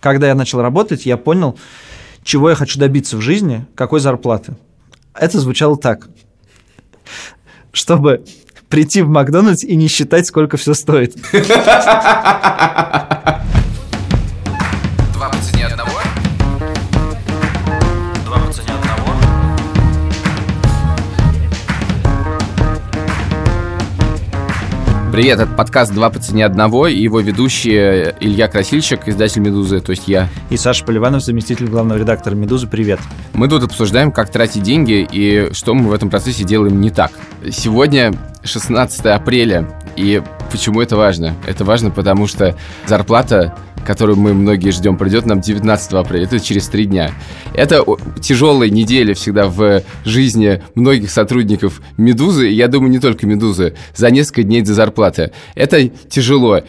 Когда я начал работать, я понял, чего я хочу добиться в жизни, какой зарплаты. Это звучало так. Чтобы прийти в Макдональдс и не считать, сколько все стоит. Привет, это подкаст «Два по цене одного» и его ведущий Илья Красильщик, издатель «Медузы», то есть я. И Саша Поливанов, заместитель главного редактора «Медузы». Привет. Мы тут обсуждаем, как тратить деньги и что мы в этом процессе делаем не так. Сегодня 16 апреля, и почему это важно? Это важно, потому что зарплата которую мы многие ждем, придет нам 19 апреля. Это через три дня. Это тяжелая неделя всегда в жизни многих сотрудников «Медузы». Я думаю, не только «Медузы». За несколько дней до зарплаты. Это тяжело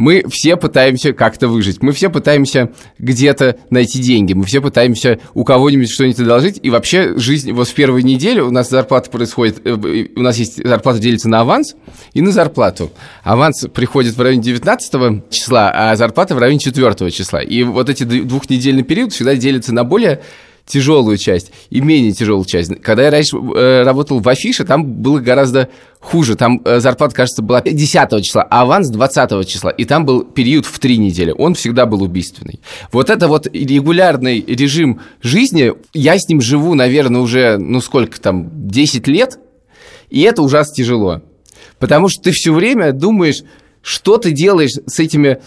мы все пытаемся как-то выжить, мы все пытаемся где-то найти деньги, мы все пытаемся у кого-нибудь что-нибудь одолжить, и вообще жизнь, вот в первую неделю у нас зарплата происходит, э, у нас есть зарплата делится на аванс и на зарплату. Аванс приходит в районе 19 числа, а зарплата в районе 4 числа. И вот эти двухнедельный период всегда делится на более тяжелую часть и менее тяжелую часть. Когда я раньше э, работал в Афише, там было гораздо хуже. Там э, зарплата, кажется, была 10 числа, а аванс 20 числа. И там был период в три недели. Он всегда был убийственный. Вот это вот регулярный режим жизни, я с ним живу, наверное, уже, ну сколько там, 10 лет, и это ужасно тяжело. Потому что ты все время думаешь, что ты делаешь с этими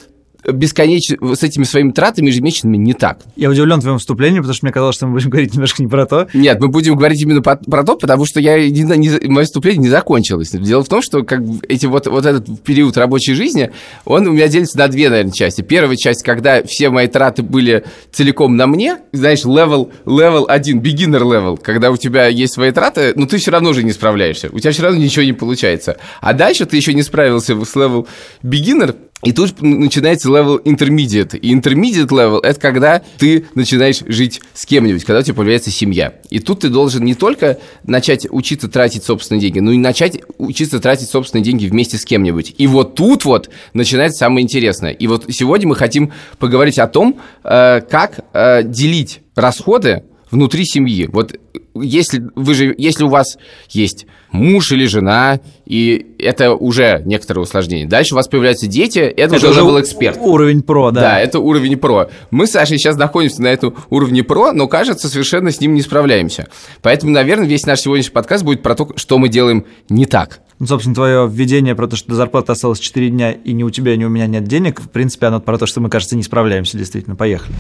бесконечно с этими своими тратами ежемесячными не так. Я удивлен твоему вступлению, потому что мне казалось, что мы будем говорить немножко не про то. Нет, мы будем говорить именно про, про то, потому что я не, не, мое вступление не закончилось. Дело в том, что как эти вот, вот этот период рабочей жизни, он у меня делится на две, наверное, части. Первая часть, когда все мои траты были целиком на мне, знаешь, level, level 1, beginner level, когда у тебя есть свои траты, но ты все равно уже не справляешься, у тебя все равно ничего не получается. А дальше ты еще не справился с level beginner, и тут начинается level intermediate. И intermediate level – это когда ты начинаешь жить с кем-нибудь, когда у тебя появляется семья. И тут ты должен не только начать учиться тратить собственные деньги, но и начать учиться тратить собственные деньги вместе с кем-нибудь. И вот тут вот начинается самое интересное. И вот сегодня мы хотим поговорить о том, э, как э, делить расходы внутри семьи. Вот если, вы же, если у вас есть муж или жена, и это уже некоторое усложнение. Дальше у вас появляются дети, это, это уже level эксперт. Уровень про, да. Да, это уровень про. Мы с Сашей сейчас находимся на этом уровне про, но, кажется, совершенно с ним не справляемся. Поэтому, наверное, весь наш сегодняшний подкаст будет про то, что мы делаем не так. Ну, собственно, твое введение про то, что до зарплаты осталось 4 дня, и ни у тебя, ни у меня нет денег, в принципе, оно про то, что мы, кажется, не справляемся, действительно. Поехали.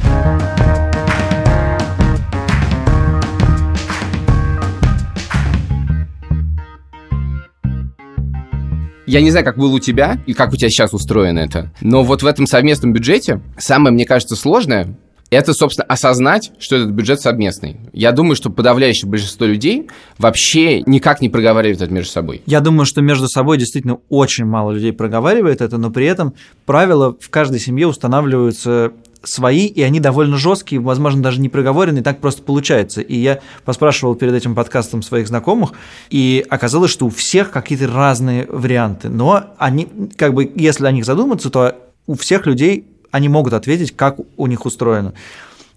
Я не знаю, как было у тебя и как у тебя сейчас устроено это, но вот в этом совместном бюджете самое, мне кажется, сложное это, собственно, осознать, что этот бюджет совместный. Я думаю, что подавляющее большинство людей вообще никак не проговаривает это между собой. Я думаю, что между собой действительно очень мало людей проговаривает это, но при этом правила в каждой семье устанавливаются свои, и они довольно жесткие, возможно, даже не проговоренные, так просто получается. И я поспрашивал перед этим подкастом своих знакомых, и оказалось, что у всех какие-то разные варианты. Но они, как бы, если о них задуматься, то у всех людей они могут ответить, как у них устроено.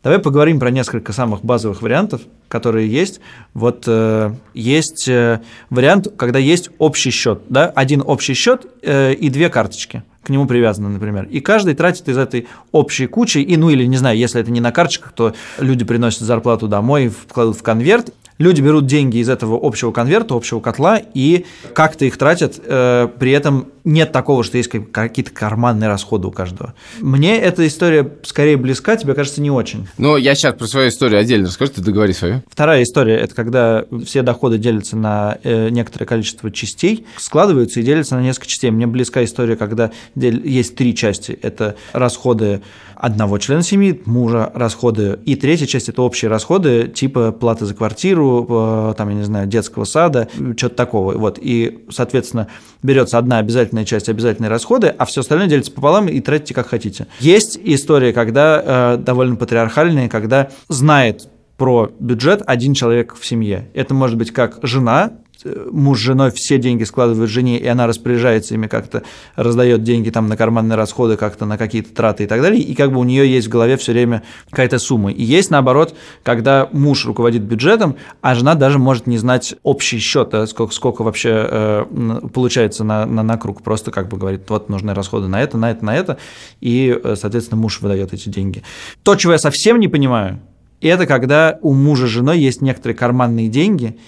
Давай поговорим про несколько самых базовых вариантов, которые есть. Вот э, есть э, вариант, когда есть общий счет, да, один общий счет э, и две карточки к нему привязаны, например. И каждый тратит из этой общей кучи, и, ну или, не знаю, если это не на карточках, то люди приносят зарплату домой, вкладывают в конверт, Люди берут деньги из этого общего конверта, общего котла и как-то их тратят, э, при этом нет такого, что есть какие-то карманные расходы у каждого. Мне эта история скорее близка, тебе кажется, не очень. Ну, я сейчас про свою историю отдельно расскажу, ты договори свою. Вторая история – это когда все доходы делятся на э, некоторое количество частей, складываются и делятся на несколько частей. Мне близка история, когда есть три части. Это расходы одного члена семьи, мужа, расходы. И третья часть – это общие расходы, типа платы за квартиру, э, там, я не знаю, детского сада, что-то такого. Вот. И, соответственно, берется одна обязательная часть, обязательные расходы, а все остальное делится пополам и тратите как хотите. Есть история, когда э, довольно патриархальные, когда знает про бюджет один человек в семье. Это может быть как жена, муж с женой все деньги складывают жене, и она распоряжается ими как-то, раздает деньги там на карманные расходы, как-то на какие-то траты и так далее, и как бы у нее есть в голове все время какая-то сумма. И есть наоборот, когда муж руководит бюджетом, а жена даже может не знать общий счет, да, сколько, сколько вообще э, получается на, на, на круг, просто как бы говорит, вот нужны расходы на это, на это, на это, и, э, соответственно, муж выдает эти деньги. То, чего я совсем не понимаю, это когда у мужа с женой есть некоторые карманные деньги,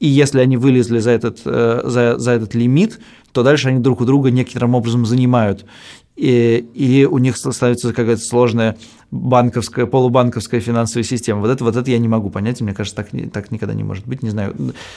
и если они вылезли за этот, э, за, за этот лимит, то дальше они друг у друга некоторым образом занимают и, и у них становится какая-то сложная банковская, полубанковская финансовая система. Вот это, вот это я не могу понять, мне кажется, так, так никогда не может быть, не знаю.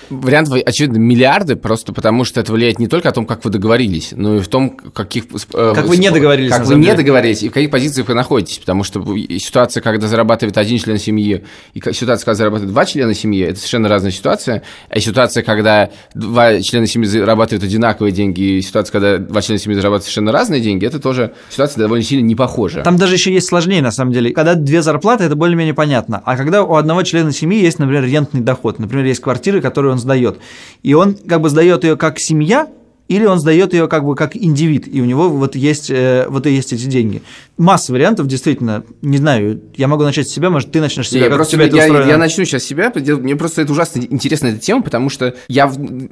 Вариант, очевидно, миллиарды, просто потому что это влияет не только о том, как вы договорились, но и в том, каких... Э, как вы не договорились. Как вы не договорились, и в каких позициях вы находитесь, потому что ситуация, когда зарабатывает один член семьи, и ситуация, когда зарабатывает два члена семьи, это совершенно разная ситуация, а ситуация, когда два члена семьи зарабатывают одинаковые деньги, и ситуация, когда два члена семьи зарабатывают совершенно разные деньги, это тоже ситуация довольно сильно не похожа. Там даже еще есть сложнее, на самом деле. Когда две зарплаты, это более-менее понятно. А когда у одного члена семьи есть, например, рентный доход, например, есть квартиры, которые он сдает, и он как бы сдает ее как семья, или он сдает ее как бы как индивид, и у него вот есть, э, вот и есть эти деньги. Масса вариантов, действительно, не знаю, я могу начать с себя, может, ты начнешь с себя, я как просто, тебя это я, устроено? я начну сейчас с себя, мне просто это ужасно интересна эта тема, потому что я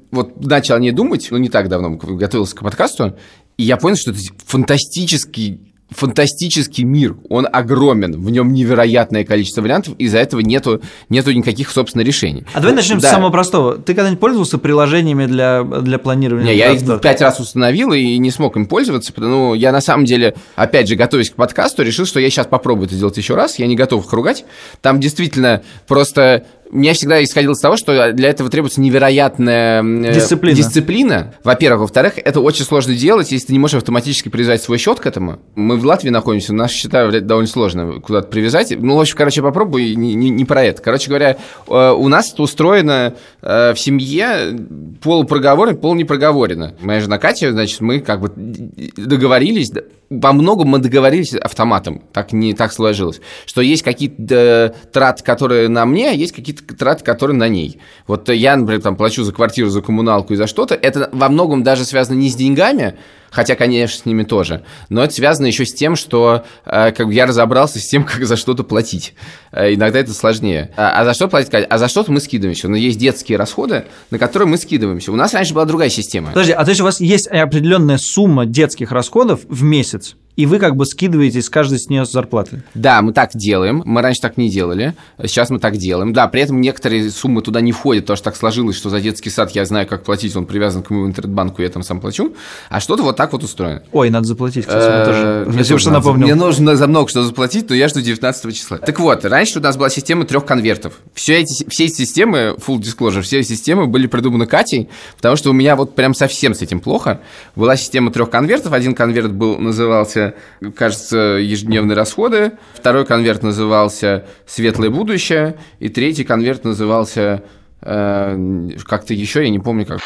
вот начал о ней думать, ну, не так давно готовился к подкасту, и я понял, что это фантастический фантастический мир, он огромен, в нем невероятное количество вариантов, из-за этого нету, нету никаких, собственно, решений. А давай начнем да. с самого простого. Ты когда-нибудь пользовался приложениями для, для планирования? Не, я их пять раз установил и не смог им пользоваться, потому ну, я на самом деле, опять же, готовясь к подкасту, решил, что я сейчас попробую это сделать еще раз, я не готов их ругать. Там действительно просто меня всегда исходило из того, что для этого требуется невероятная э, дисциплина. дисциплина. Во-первых. Во-вторых, это очень сложно делать, если ты не можешь автоматически привязать свой счет к этому. Мы в Латвии находимся, наши счета довольно сложно куда-то привязать. Ну, в общем, короче, попробуй, не, не, не про это. Короче говоря, э, у нас это устроено э, в семье полупроговорено, полунепроговорено. Моя жена Катя, значит, мы как бы договорились, во многом мы договорились автоматом, так не так сложилось, что есть какие-то траты, которые на мне, а есть какие-то траты, которые на ней. Вот я, например, там плачу за квартиру, за коммуналку и за что-то, это во многом даже связано не с деньгами, хотя, конечно, с ними тоже. Но это связано еще с тем, что э, как бы я разобрался с тем, как за что-то платить. Э, иногда это сложнее. А, а за что платить? А за что-то мы скидываемся. Но есть детские расходы, на которые мы скидываемся. У нас раньше была другая система. Подожди, а то есть у вас есть определенная сумма детских расходов в месяц? И вы как бы скидываете с каждой с нее зарплаты. Да, мы так делаем. Мы раньше так не делали. Сейчас мы так делаем. Да, при этом некоторые суммы туда не входят, потому что так сложилось, что за детский сад я знаю, как платить, он привязан к моему интернет-банку, я там сам плачу. А что-то вот так вот устроено. Ой, надо заплатить, кстати, Мне тоже напомнил. Мне нужно за много что заплатить, но я жду 19 числа. Так вот, раньше у нас была система трех конвертов. Все эти, все эти системы, full disclosure, все системы были придуманы Катей, потому что у меня вот прям совсем с этим плохо. Была система трех конвертов. Один конверт был, назывался кажется, ежедневные расходы. Второй конверт назывался «Светлое будущее». И третий конверт назывался э, как-то еще, я не помню как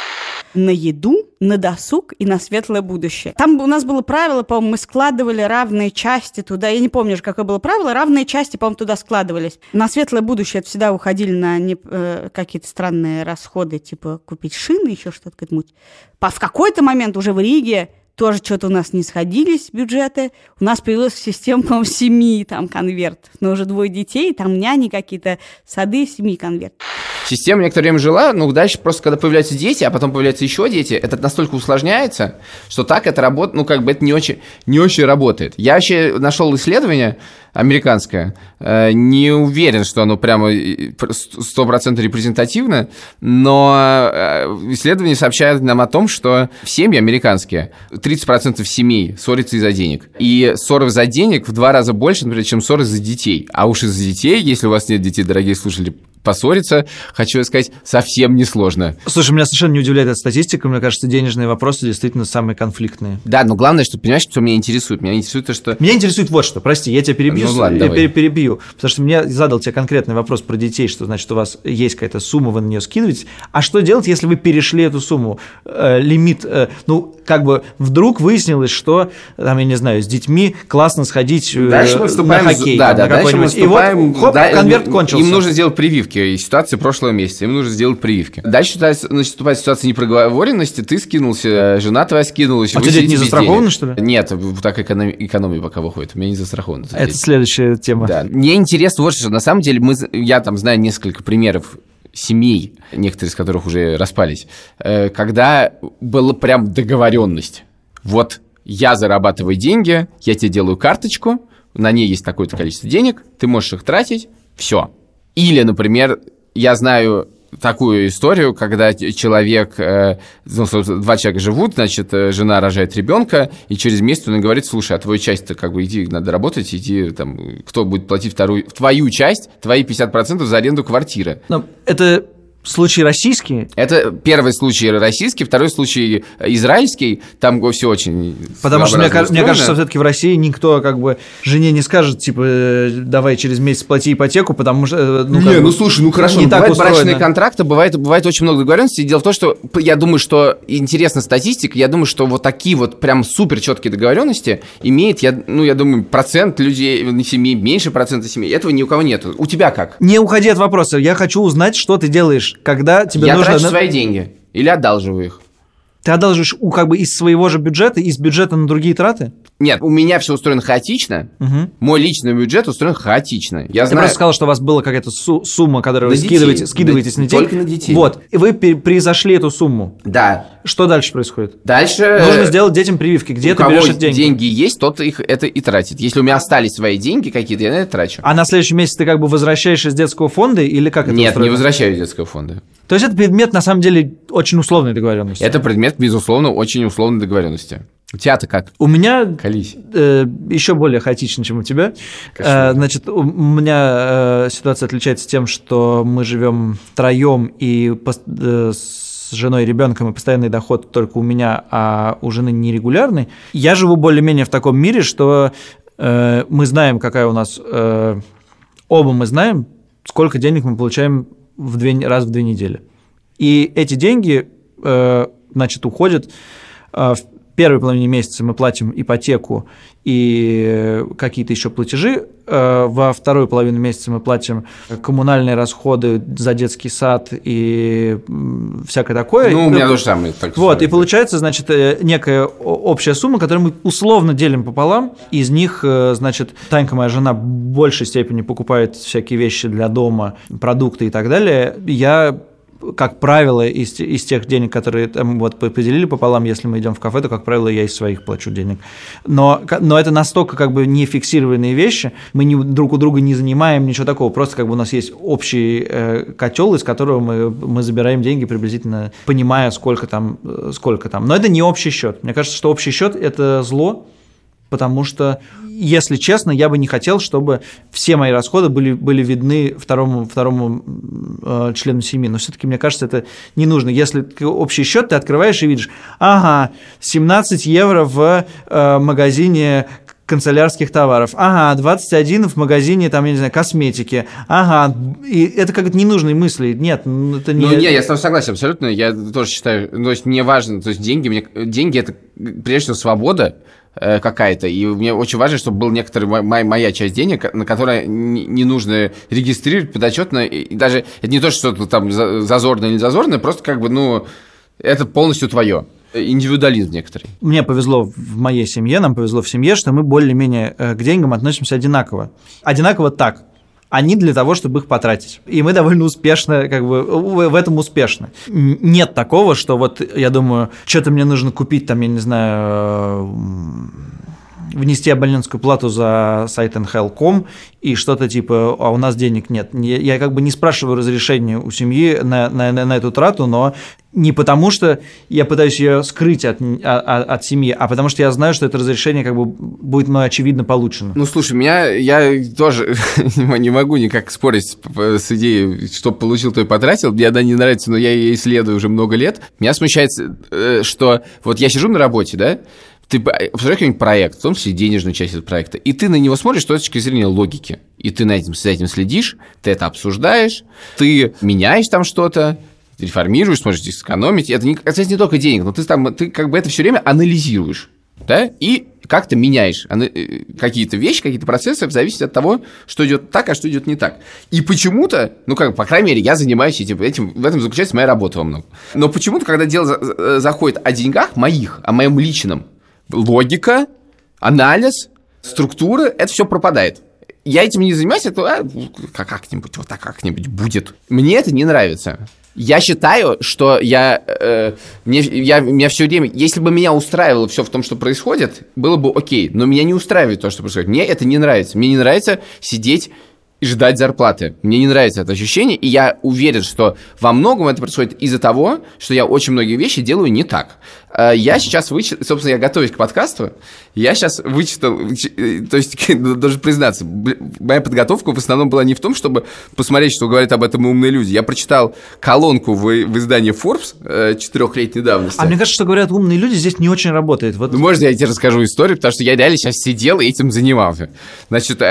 на еду, на досуг и на светлое будущее. Там у нас было правило, по-моему, мы складывали равные части туда. Я не помню, какое было правило. Равные части, по-моему, туда складывались. На светлое будущее это всегда уходили на не, э, какие-то странные расходы, типа купить шины, еще что-то. В какой-то момент уже в Риге тоже что-то у нас не сходились бюджеты. У нас появилась система, по-моему, семи там конвертов. Но уже двое детей, там няни какие-то, сады, семи конвертов. Система некоторое время жила, но дальше просто, когда появляются дети, а потом появляются еще дети, это настолько усложняется, что так это работает, ну, как бы это не очень, не очень работает. Я вообще нашел исследование, американское. Э, не уверен, что оно прямо 100% репрезентативно, но э, исследования сообщают нам о том, что семьи американские 30% семей ссорятся из-за денег. И ссоры из-за денег в два раза больше, например, чем ссоры из-за детей. А уж из-за детей, если у вас нет детей, дорогие слушатели, поссориться, хочу сказать, совсем несложно. Слушай, меня совершенно не удивляет эта статистика. Мне кажется, денежные вопросы действительно самые конфликтные. Да, но главное, что, понимаешь, что меня интересует? Меня интересует то, что... Меня интересует вот что. Прости, я тебя перебью. Ну ладно, я давай. перебью. Потому что мне задал тебе конкретный вопрос про детей, что значит у вас есть какая-то сумма, вы на нее скидываете. А что делать, если вы перешли эту сумму? Э, лимит, э, ну, как бы вдруг выяснилось, что, там, я не знаю, с детьми классно сходить э, Дальше мы вступаем, на хоккей. да, да, на дальше мы какой-нибудь. И вот, вступаем, хоп, да, конверт кончился. Им нужно сделать прививки из ситуации прошлого месяца. Им нужно сделать прививки. Дальше наступает ситуация непроговоренности. Ты скинулся, жена твоя скинулась. А сидите не денег. что ли? Нет, так экономи- экономия пока выходит. У меня не застрахованы. Это дети. следующая тема. Да. Мне интересно вот что. На самом деле, мы, я там знаю несколько примеров семей, некоторые из которых уже распались, э, когда была прям договоренность. Вот я зарабатываю деньги, я тебе делаю карточку, на ней есть такое-то количество денег, ты можешь их тратить, все. Или, например, я знаю такую историю, когда человек, э, ну, два человека живут, значит, э, жена рожает ребенка, и через месяц он говорит, слушай, а твою часть-то как бы иди, надо работать, иди, там, кто будет платить вторую, твою часть, твои 50% за аренду квартиры. Но это случаи российские, Это первый случай российский, второй случай израильский, там все очень Потому что мне, мне кажется, устроено. все-таки в России никто как бы жене не скажет, типа, э, давай через месяц плати ипотеку, потому что... э, Ну, не, бы, ну слушай, ну хорошо, не ну, так бывают брачные устроено. контракты, бывает, бывает очень много договоренностей. Дело в том, что я думаю, что интересна статистика, я думаю, что вот такие вот прям супер четкие договоренности имеет, я, ну, я думаю, процент людей, не семей, меньше процента семей. Этого ни у кого нету. У тебя как? Не уходи от вопроса. Я хочу узнать, что ты делаешь, когда тебе я нужно... трачу свои деньги или одалживаю их. Ты одалживаешь у, как бы из своего же бюджета, из бюджета на другие траты? Нет, у меня все устроено хаотично. Мгм. Мой личный бюджет устроен хаотично. Я Ты знаю. просто сказал, что у вас была какая-то су- сумма, которую На вы детей. скидываете, скидываетесь На- на детей. только на детей. Вот. И вы превзошли эту сумму. Да. Что дальше происходит? Дальше. Нужно сделать детям прививки. Где у ты кого берешь эти деньги? деньги есть, тот их это и тратит. Если у меня остались свои деньги какие-то, я на это трачу. А на следующий месяц ты как бы возвращаешь из детского фонда или как это Нет, не устроено? возвращаю из детского фонда. То есть это предмет, на самом деле, очень условной договоренности. Это предмет, безусловно, очень условной договоренности. У тебя-то как? У меня Колись. э, еще более хаотично, чем у тебя. Э, значит, у меня э, ситуация отличается тем, что мы живем втроем и э, с женой и ребенком, и постоянный доход только у меня, а у жены нерегулярный. Я живу более-менее в таком мире, что э, мы знаем, какая у нас... э, оба мы знаем, сколько денег мы получаем в две, раз в две недели. И эти деньги, э, значит, уходят э, в первой половине месяца мы платим ипотеку и какие-то еще платежи. Э, Во вторую половину месяца мы платим коммунальные расходы за детский сад и всякое такое. Ну, у меня тоже самое. так Вот, и получается, значит, некая общая сумма, которую мы условно делим пополам. Из них, значит, Танька, моя жена, в большей степени покупает всякие вещи для дома, продукты и так далее. Я как правило, из, из тех денег, которые там вот по- поделили пополам, если мы идем в кафе, то, как правило, я из своих плачу денег. Но, но это настолько как бы не фиксированные вещи, мы не, друг у друга не занимаем ничего такого, просто как бы у нас есть общий э, котел, из которого мы, мы забираем деньги приблизительно, понимая, сколько там, э, сколько там. Но это не общий счет. Мне кажется, что общий счет – это зло, потому что, если честно, я бы не хотел, чтобы все мои расходы были, были видны второму, второму э, члену семьи. Но все-таки, мне кажется, это не нужно. Если общий счет ты открываешь и видишь, ага, 17 евро в э, магазине канцелярских товаров. Ага, 21 в магазине, там, я не знаю, косметики. Ага, и это как-то ненужные мысли. Нет, ну, это не... Ну, не, я с тобой согласен абсолютно. Я тоже считаю, ну, то есть мне важно, то есть деньги, мне, деньги это прежде всего свобода какая-то, и мне очень важно, чтобы был некоторый мо- моя, часть денег, на которой не, нужно регистрировать подотчетно, и, даже это не то, что там за- зазорно или не зазорно, просто как бы, ну, это полностью твое. Индивидуализм некоторый. Мне повезло в моей семье, нам повезло в семье, что мы более-менее э, к деньгам относимся одинаково. Одинаково так. Они для того, чтобы их потратить. И мы довольно успешно, как бы, в этом успешны. Нет такого, что вот, я думаю, что-то мне нужно купить, там, я не знаю, внести абонентскую плату за сайт NHL.com и что-то типа, а у нас денег нет. Я, как бы не спрашиваю разрешения у семьи на, на, на, эту трату, но не потому, что я пытаюсь ее скрыть от, от, от семьи, а потому что я знаю, что это разрешение как бы будет мной очевидно получено. Ну, слушай, меня, я тоже не могу никак спорить с идеей, что получил, то и потратил. Мне она не нравится, но я ее исследую уже много лет. Меня смущает, э, что вот я сижу на работе, да, ты посмотри какой-нибудь проект, в том числе денежную часть этого проекта, и ты на него смотришь с точки зрения логики, и ты на этим, с этим следишь, ты это обсуждаешь, ты меняешь там что-то, реформируешь, сможешь сэкономить. Это, не, кстати, не только денег, но ты, там, ты как бы это все время анализируешь, да, и как-то меняешь э, какие-то вещи, какие-то процессы в зависимости от того, что идет так, а что идет не так. И почему-то, ну как, по крайней мере, я занимаюсь этим, этим в этом заключается моя работа во многом. Но почему-то, когда дело заходит о деньгах моих, о моем личном, логика, анализ, структура, это все пропадает. Я этим не занимаюсь, это а, как-нибудь, вот так как-нибудь будет. Мне это не нравится. Я считаю, что я, э, мне, я, меня все время, если бы меня устраивало все в том, что происходит, было бы окей, но меня не устраивает то, что происходит. Мне это не нравится. Мне не нравится сидеть и ждать зарплаты. Мне не нравится это ощущение, и я уверен, что во многом это происходит из-за того, что я очень многие вещи делаю не так. Э, я сейчас вычитал, собственно, я готовюсь к подкасту, я сейчас вычитал, э, то есть, должен признаться, моя подготовка в основном была не в том, чтобы посмотреть, что говорят об этом умные люди. Я прочитал колонку в, в издании Forbes э, четырехлетней давности. А мне кажется, что говорят умные люди, здесь не очень работает. Вот... Ну, можно я тебе расскажу историю, потому что я реально сейчас сидел и этим занимался. Значит,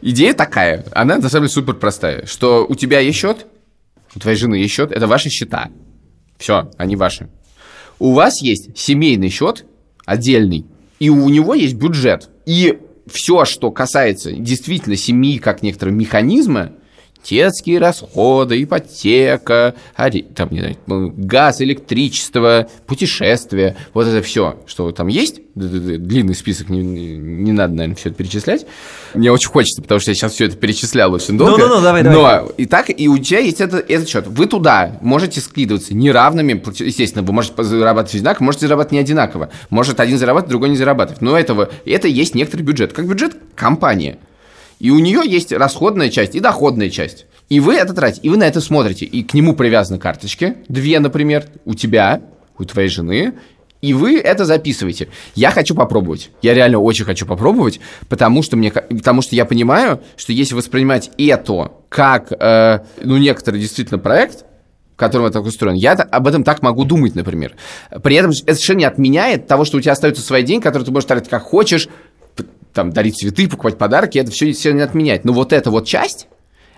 идея такая, она на самом деле супер простая, что у тебя есть счет, у твоей жены есть счет, это ваши счета. Все, они ваши. У вас есть семейный счет отдельный, и у него есть бюджет. И все, что касается действительно семьи как некоторого механизма, детские расходы, ипотека, там, не знаю, газ, электричество, путешествия, вот это все, что там есть, длинный список, не, не надо, наверное, все это перечислять. Мне очень хочется, потому что я сейчас все это перечислял очень долго. Ну, ну, ну, давай, давай. Но и так, и у тебя есть это, этот счет. Вы туда можете скидываться неравными, естественно, вы можете зарабатывать одинаково, можете зарабатывать не одинаково. Может один зарабатывать, другой не зарабатывать. Но этого, это есть некоторый бюджет. Как бюджет компании. И у нее есть расходная часть и доходная часть. И вы это тратите, и вы на это смотрите. И к нему привязаны карточки, две, например, у тебя, у твоей жены, и вы это записываете. Я хочу попробовать. Я реально очень хочу попробовать, потому что, мне, потому что я понимаю, что если воспринимать это как, э, ну, некоторый действительно проект, в котором это так устроен, я об этом так могу думать, например. При этом это совершенно не отменяет того, что у тебя остаются свои деньги, которые ты можешь тратить как хочешь, там, дарить цветы, покупать подарки, это все, все не отменяет. Но вот эта вот часть,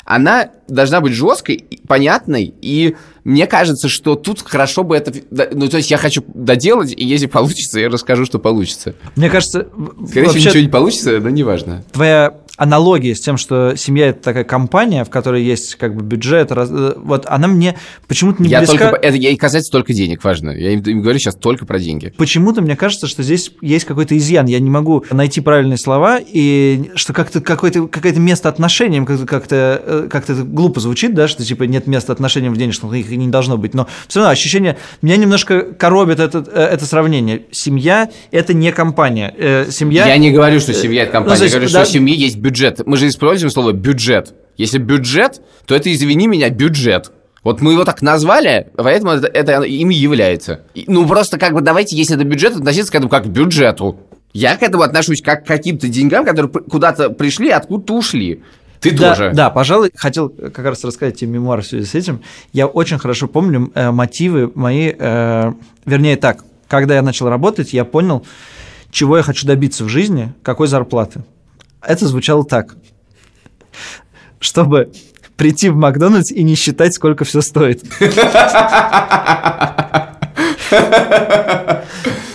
она должна быть жесткой, понятной, и мне кажется, что тут хорошо бы это... Ну, то есть я хочу доделать, и если получится, я расскажу, что получится. Мне кажется... Скорее всего, ничего не получится, но неважно. Твоя аналогия с тем, что семья это такая компания, в которой есть как бы бюджет, раз, э, вот она мне почему-то не я близка. Только, это ей касается только денег, важно. Я им, им говорю сейчас только про деньги. Почему-то мне кажется, что здесь есть какой-то изъян. Я не могу найти правильные слова, и что как-то какое-то какое-то место отношениям как-то как-то э, как-то глупо звучит, да, что типа нет места отношениям в денежных, их не должно быть. Но все равно ощущение меня немножко коробит это, э, это сравнение. Семья это не компания. Семья. Я не говорю, что семья это компания. Ну, есть, я говорю, да, что в семье есть бюджет. Мы же используем слово бюджет. Если бюджет, то это, извини меня, бюджет. Вот мы его так назвали, поэтому это, это им и является. Ну, просто как бы давайте, если это бюджет, относиться к этому как к бюджету. Я к этому отношусь как к каким-то деньгам, которые куда-то пришли, откуда-то ушли. Ты да, тоже. Да, пожалуй, хотел как раз рассказать тебе мемуар в связи с этим. Я очень хорошо помню э, мотивы мои, э, вернее так, когда я начал работать, я понял, чего я хочу добиться в жизни, какой зарплаты. Это звучало так. Чтобы прийти в Макдональдс и не считать, сколько все стоит.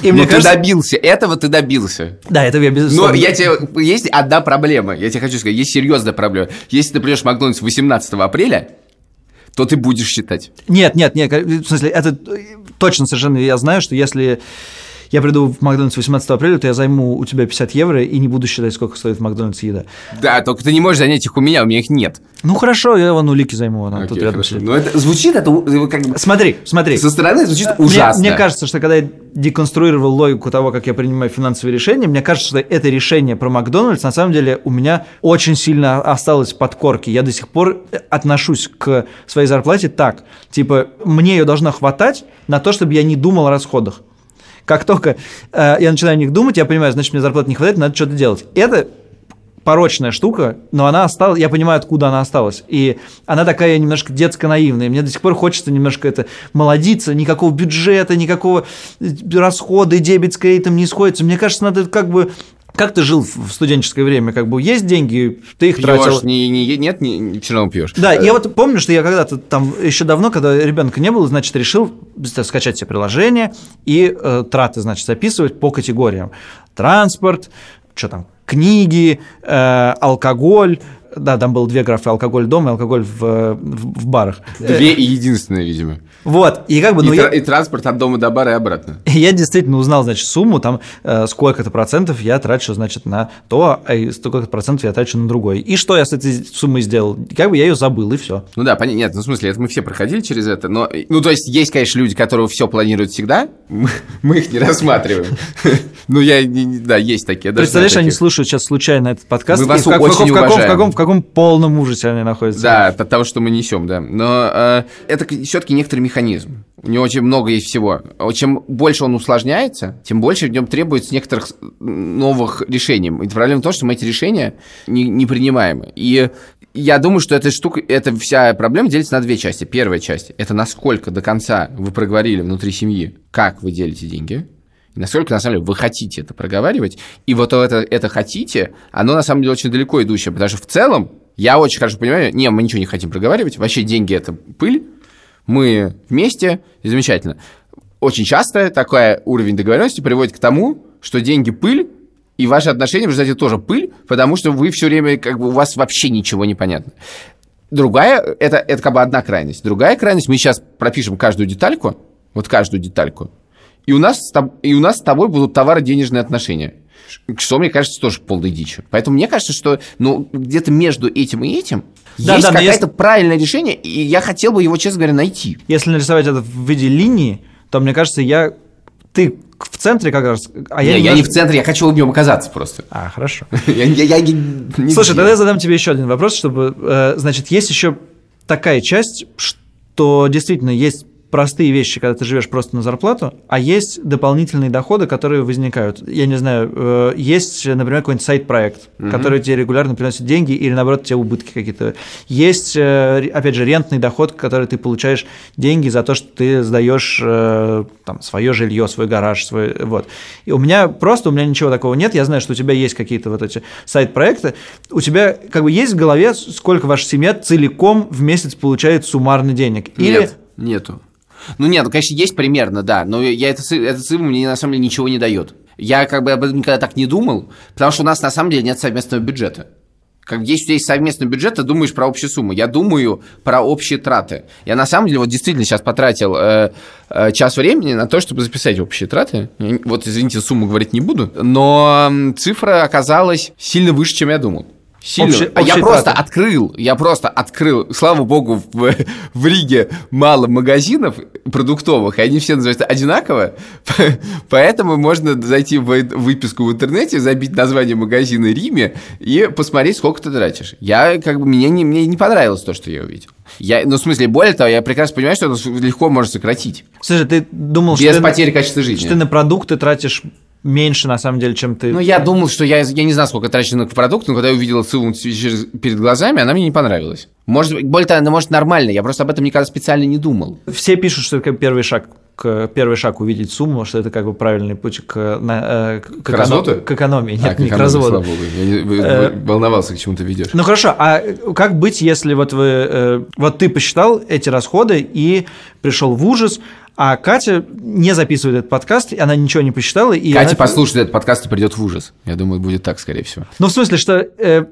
И мне кажется... ты добился, этого ты добился. Да, этого я безусловно. Но я тебе... Есть одна проблема, я тебе хочу сказать, есть серьезная проблема. Если ты придешь в Макдональдс 18 апреля, то ты будешь считать. Нет, нет, нет, в смысле, это точно совершенно я знаю, что если я приду в Макдональдс 18 апреля, то я займу у тебя 50 евро и не буду считать, сколько стоит в Макдональдсе еда. Да, только ты не можешь занять их у меня, у меня их нет. Ну хорошо, я вон у Лики займу, она тут Окей, рядом хорошо. сидит. Но это звучит, это у- как бы Смотри, смотри. со стороны звучит Мне- ужасно. Мне, кажется, что когда я деконструировал логику того, как я принимаю финансовые решения, мне кажется, что это решение про Макдональдс на самом деле у меня очень сильно осталось в подкорке. Я до сих пор отношусь к своей зарплате так. Типа, мне ее должно хватать на то, чтобы я не думал о расходах. Как только э, я начинаю о них думать, я понимаю, значит, мне зарплаты не хватает, надо что-то делать. Это порочная штука, но она осталась, я понимаю, откуда она осталась. И она такая немножко детско-наивная. Мне до сих пор хочется немножко это молодиться, никакого бюджета, никакого э, расхода, дебет с кредитом не сходится. Мне кажется, надо как бы... Как ты жил в студенческое время? Как бы есть деньги, ты их тратил. Пьешь, не, не- нет, не, все равно пьешь. Да, я вот помню, что я когда-то там еще давно, когда ребенка не было, значит, решил скачать себе приложение и э, траты, значит, записывать по категориям. Транспорт, что там, книги, э, алкоголь. Да, там было две графы, алкоголь дома и алкоголь в, в, в барах. Две и единственное, видимо. Вот, и как бы, ну, и, я, и транспорт от дома до бара и обратно. я действительно узнал, значит, сумму, там, э, сколько-то процентов я трачу, значит, на то, а сколько-то процентов я трачу на другое. И что я с этой суммой сделал? Как бы я ее забыл, и все. Ну да, понятно. Нет, ну в смысле, это мы все проходили через это. Но, ну, то есть, есть, конечно, люди, которые все планируют всегда. Мы, их не рассматриваем. Ну, я, да, есть такие. Представляешь, они слушают сейчас случайно этот подкаст. Мы вас очень уважаем. в каком полном ужасе они находятся. Да, от того, что мы несем, да. Но э, это все-таки некоторый механизм. У него очень много есть всего. Чем больше он усложняется, тем больше в нем требуется некоторых новых решений. И проблема в том, что мы эти решения не, не принимаем. И я думаю, что эта штука, эта вся проблема делится на две части. Первая часть – это насколько до конца вы проговорили внутри семьи, как вы делите деньги, насколько, на самом деле, вы хотите это проговаривать. И вот это, это хотите, оно, на самом деле, очень далеко идущее. Потому что в целом, я очень хорошо понимаю, не, мы ничего не хотим проговаривать. Вообще деньги – это пыль. Мы вместе, и замечательно. Очень часто такой уровень договоренности приводит к тому, что деньги – пыль, и ваши отношения в результате тоже пыль, потому что вы все время, как бы, у вас вообще ничего не понятно. Другая, это, это как бы одна крайность. Другая крайность, мы сейчас пропишем каждую детальку, вот каждую детальку, и у нас, и у нас с тобой будут товаро-денежные отношения. Что, мне кажется, тоже полной дичью. Поэтому мне кажется, что ну, где-то между этим и этим Да, есть да, какое-то правильное решение, и я хотел бы его, честно говоря, найти. Если нарисовать это в виде линии, то, мне кажется, я... Ты в центре как раз... А Я, я немножко- не в центре, я хочу в нем оказаться просто. А, хорошо. Я, я- я не- не Слушай, тогда я задам тебе еще один вопрос, чтобы... э, Значит, есть еще такая часть, что действительно есть простые вещи, когда ты живешь просто на зарплату, а есть дополнительные доходы, которые возникают. Я не знаю, э, есть, например, какой-нибудь сайт-проект, который тебе регулярно приносит деньги или, наоборот, тебе убытки какие-то. Есть, э, опять же, рентный доход, который ты получаешь деньги за то, что ты сдаешь э, там, свое жилье, свой гараж, свой... Вот. И у меня просто, у меня ничего такого нет. Я знаю, что у тебя есть какие-то вот эти сайт-проекты. У тебя как бы есть в голове, сколько ваша семья целиком в месяц получает суммарно денег? Или... Нет, нету. Ну нет, ну, конечно, есть примерно, да, но я это, эта цифра мне на самом деле ничего не дает. Я как бы об этом никогда так не думал, потому что у нас на самом деле нет совместного бюджета. Как тебя есть совместный бюджет, ты думаешь про общую сумму. Я думаю про общие траты. Я на самом деле вот действительно сейчас потратил э, э, час времени на то, чтобы записать общие траты. Вот, извините, сумму говорить не буду, но цифра оказалась сильно выше, чем я думал. Сильно. Общие- А я общие просто траты. открыл, я просто открыл, слава богу, в, в Риге мало магазинов продуктовых, и они все называются одинаково, поэтому можно зайти в выписку в интернете, забить название магазина Риме и посмотреть, сколько ты тратишь. Я, как бы, мне не, мне не понравилось то, что я увидел. Я, ну, в смысле, более того, я прекрасно понимаю, что это легко можно сократить. Слушай, ты думал, Без что, ты, потери качества что жизни. ты на продукты тратишь меньше, на самом деле, чем ты... Ну, я думал, что я, я не знаю, сколько трачу на продукты, но когда я увидел через- перед глазами, она мне не понравилась. Может, более того, она может нормально, я просто об этом никогда специально не думал. Все пишут, что это первый шаг к первый шаг увидеть сумму, что это как бы правильный путь к, на- э, к, К разводу? к экономии, нет, А, не как к разводу. Слава богу, я не- Э, волновался, к чему ты ведешь. Ну хорошо, а как быть, если вот вы, э, вот ты посчитал эти расходы и пришел в ужас, а Катя не записывает этот подкаст, и она ничего не посчитала. И Катя она- послушает этот подкаст и придет в ужас. Я думаю, будет так, скорее всего. Ну, в смысле, что... э,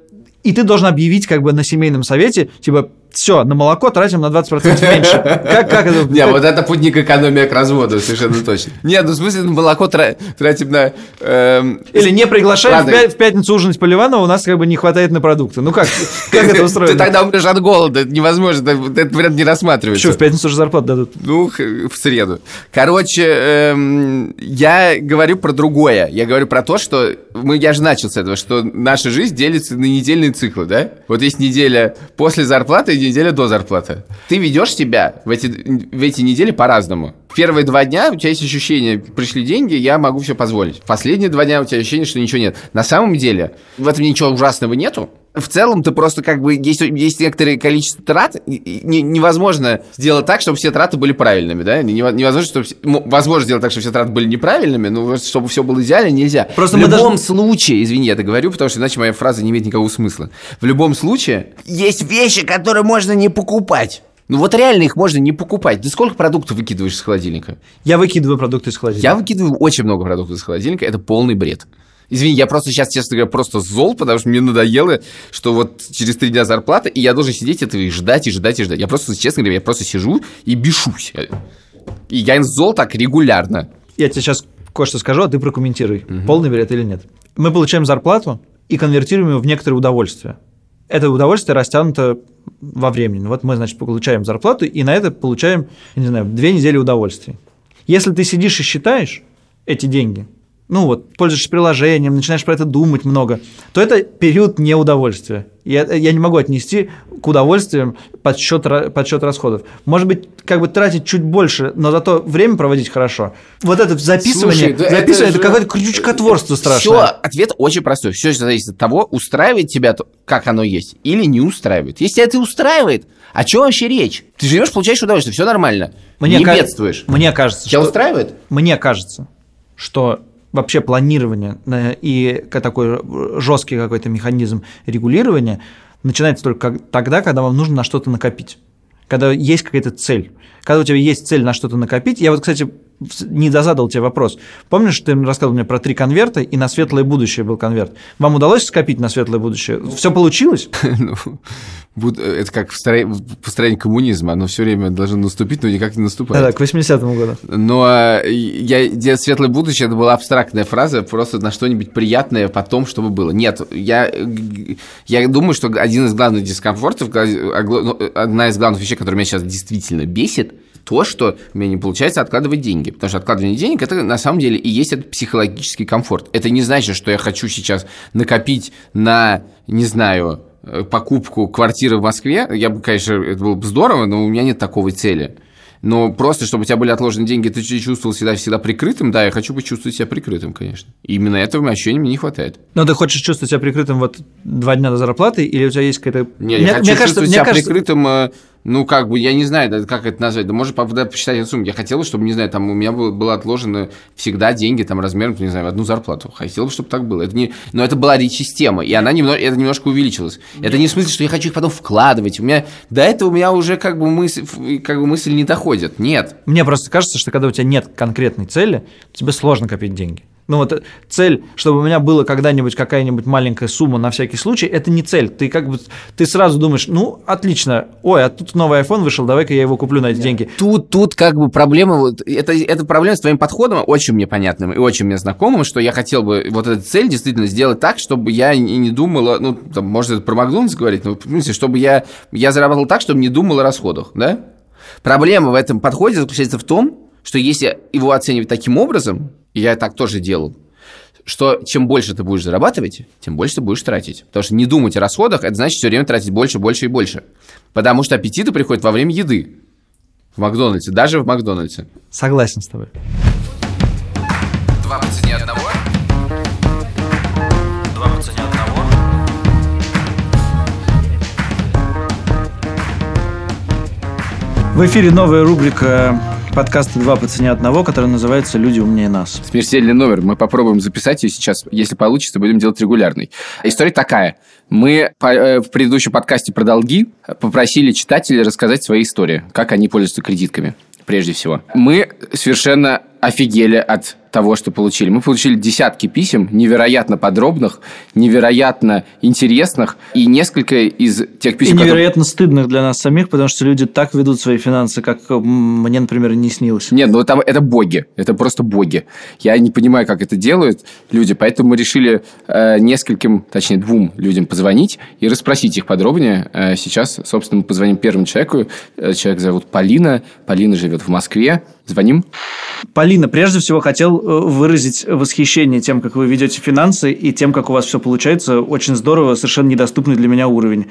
и ты должен объявить как бы на семейном совете, типа, все, на молоко тратим на 20% меньше. Как, как это? Не, вот это путь не к разводу, совершенно точно. Нет, ну в смысле, на молоко тра- тратим на... эм, Или не приглашаем в, пятницу ужинать Поливанова, у нас как бы не хватает на продукты. Ну как, как это Ты устроено? тогда умрешь от голода, это невозможно, это- этот вариант не рассматривается. Что, в пятницу уже зарплату дадут? Ну, в среду. Короче, эм, я говорю про другое. Я говорю про то, что мы, я же начал с этого, что наша жизнь делится на недельные циклы, да? Вот есть неделя после зарплаты и неделя до зарплаты. Ты ведешь себя в эти, в эти недели по-разному. Первые два дня у тебя есть ощущение, пришли деньги, я могу все позволить. Последние два дня у тебя ощущение, что ничего нет. На самом деле в этом ничего ужасного нету. В целом ты просто как бы есть, есть некоторое количество трат, и- и не- невозможно сделать так, чтобы все траты были правильными, да? Нево- Невозможно, чтобы все- возможно сделать так, чтобы все траты были неправильными, но чтобы все было идеально, нельзя. Просто в любом должны- случае, извини, я это говорю, потому что иначе моя фраза не имеет никакого смысла. В любом случае есть вещи, которые можно не покупать. Ну вот реально их можно не покупать. Ты сколько продуктов выкидываешь из холодильника? Я выкидываю продукты из холодильника. Я выкидываю очень много продуктов из холодильника, это полный бред. Извини, я просто сейчас, честно говоря, просто зол, потому что мне надоело, что вот через три дня зарплата, и я должен сидеть этого и ждать, и ждать, и ждать. Я просто, честно говоря, я просто сижу и бешусь. И я зол так регулярно. Я тебе сейчас кое-что скажу, а ты прокомментируй, полный бред или нет. Мы получаем зарплату и конвертируем ее в некоторое удовольствие. Это удовольствие растянуто во времени. Вот мы, значит, получаем зарплату, и на это получаем, не знаю, две недели удовольствия. Если ты сидишь и считаешь эти деньги, ну вот, пользуешься приложением, начинаешь про это думать много, то это период неудовольствия. Я, я не могу отнести к удовольствиям подсчет, подсчет расходов. Может быть, как бы тратить чуть больше, но зато время проводить хорошо. Вот это записывание, Слушай, да это записывание это, же- какое-то крючкотворство страшное. Все, ответ очень простой. Все зависит от того, устраивает тебя, как оно есть, или не устраивает. Если это устраивает, о чем вообще речь? Ты живешь, получаешь удовольствие, все нормально. Мне не ка- бедствуешь. Мне кажется, Тебя что... устраивает? Мне кажется, что вообще планирование и такой жесткий какой-то механизм регулирования начинается только тогда, когда вам нужно на что-то накопить. Когда есть какая-то цель. Когда у тебя есть цель на что-то накопить. Я вот, кстати, не дозадал тебе вопрос. Помнишь, ты рассказывал мне про три конверта, и на светлое будущее был конверт. Вам удалось скопить на светлое будущее? Все получилось? Ну, это как построении коммунизма. Оно все время должно наступить, но никак не наступает. Да-да, к 80-му году. Но э, я, я светлое будущее это была абстрактная фраза, просто на что-нибудь приятное потом, чтобы было. Нет, я, я думаю, что один из главных дискомфортов, ну, э, одна из главных вещей, которая меня сейчас действительно бесит, то, что у меня не получается откладывать деньги. Потому что откладывание денег это на самом деле и есть этот психологический комфорт. Это не значит, что я хочу сейчас накопить на, не знаю, э, покупку квартиры в Москве. Я бы, конечно, это было бы здорово, но у меня нет такой цели. Но просто, чтобы у тебя были отложены деньги, ты чувствовал себя всегда прикрытым, да, я хочу почувствовать себя прикрытым, конечно. И именно этого ощущения мне не хватает. Но ты хочешь чувствовать себя прикрытым вот два дня до зарплаты, или у тебя есть какая-то... Не, Мне- я хочу мне кажется- чувствовать мне себя кажется- прикрытым, э, ну, как бы, я не знаю, да, как это назвать, да, может, по- да, посчитать эту сумму. Я хотел, бы, чтобы, не знаю, там у меня было, было отложено всегда деньги, там, размером, не знаю, одну зарплату. Хотел бы, чтобы так было. Это не, но это была система, и она немного, это немножко увеличилась. Это не в смысле, что я хочу их потом вкладывать. У меня, до этого у меня уже, как бы, мысль, как бы, мысль не доходит. Нет. Мне просто кажется, что когда у тебя нет конкретной цели, тебе сложно копить деньги. Ну вот э, цель, чтобы у меня была когда-нибудь какая-нибудь маленькая сумма на всякий случай, это не цель. Ты как бы ты сразу думаешь, ну отлично, ой, а тут новый iPhone вышел, давай-ка я его куплю на эти деньги. Тут, тут как бы проблема, вот, это, это проблема с твоим подходом очень мне понятным и очень мне знакомым, что я хотел бы вот эту цель действительно сделать так, чтобы я и не думала, ну, там, может, это про Макдональдс говорить, но, в смысле, чтобы я, я зарабатывал так, чтобы не думал о расходах, да? Проблема в этом подходе заключается в том, что если его оценивать таким образом, и я так тоже делал, что чем больше ты будешь зарабатывать, тем больше ты будешь тратить. Потому что не думать о расходах, это значит все время тратить больше, больше и больше. Потому что аппетиты приходят во время еды. В Макдональдсе, даже в Макдональдсе. Согласен с тобой. Два по цене одного. Два по цене одного. В эфире новая рубрика подкаста «Два по цене одного», которая называется «Люди умнее нас». Смертельный номер. Мы попробуем записать ее сейчас. Если получится, будем делать регулярный. История такая. Мы э, в предыдущем подкасте про долги попросили читателей рассказать свои истории, как они пользуются кредитками, прежде всего. Мы совершенно офигели от того, что получили. Мы получили десятки писем, невероятно подробных, невероятно интересных, и несколько из тех писем... И невероятно которые... стыдных для нас самих, потому что люди так ведут свои финансы, как мне, например, не снилось. Нет, ну там это боги, это просто боги. Я не понимаю, как это делают люди, поэтому мы решили э, нескольким, точнее двум людям позвонить и расспросить их подробнее. Э, сейчас, собственно, мы позвоним первому человеку. Э, человек зовут Полина. Полина живет в Москве. Звоним. Полина, прежде всего хотел э, выразить восхищение тем, как вы ведете финансы и тем, как у вас все получается. Очень здорово, совершенно недоступный для меня уровень.